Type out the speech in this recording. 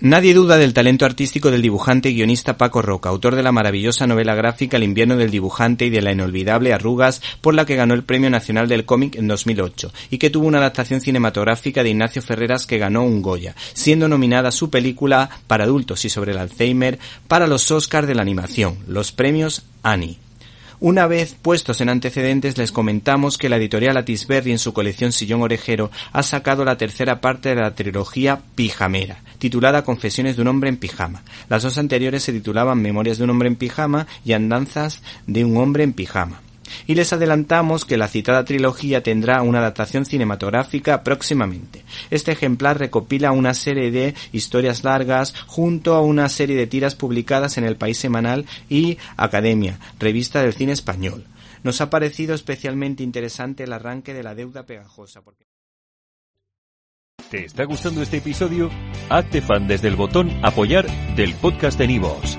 Nadie duda del talento artístico del dibujante y guionista Paco Roca, autor de la maravillosa novela gráfica El invierno del dibujante y de la inolvidable Arrugas, por la que ganó el Premio Nacional del Cómic en 2008, y que tuvo una adaptación cinematográfica de Ignacio Ferreras que ganó un Goya, siendo nominada su película para adultos y sobre el Alzheimer para los Oscars de la animación, los premios Annie. Una vez puestos en antecedentes les comentamos que la editorial Atisberry en su colección Sillón Orejero ha sacado la tercera parte de la trilogía Pijamera, titulada Confesiones de un hombre en pijama. Las dos anteriores se titulaban Memorias de un hombre en pijama y Andanzas de un hombre en pijama y les adelantamos que la citada trilogía tendrá una adaptación cinematográfica próximamente. Este ejemplar recopila una serie de historias largas junto a una serie de tiras publicadas en El País Semanal y Academia, revista del cine español. Nos ha parecido especialmente interesante el arranque de la deuda pegajosa. ¿Te está gustando este episodio? Hazte fan desde el botón apoyar del podcast de Nivos.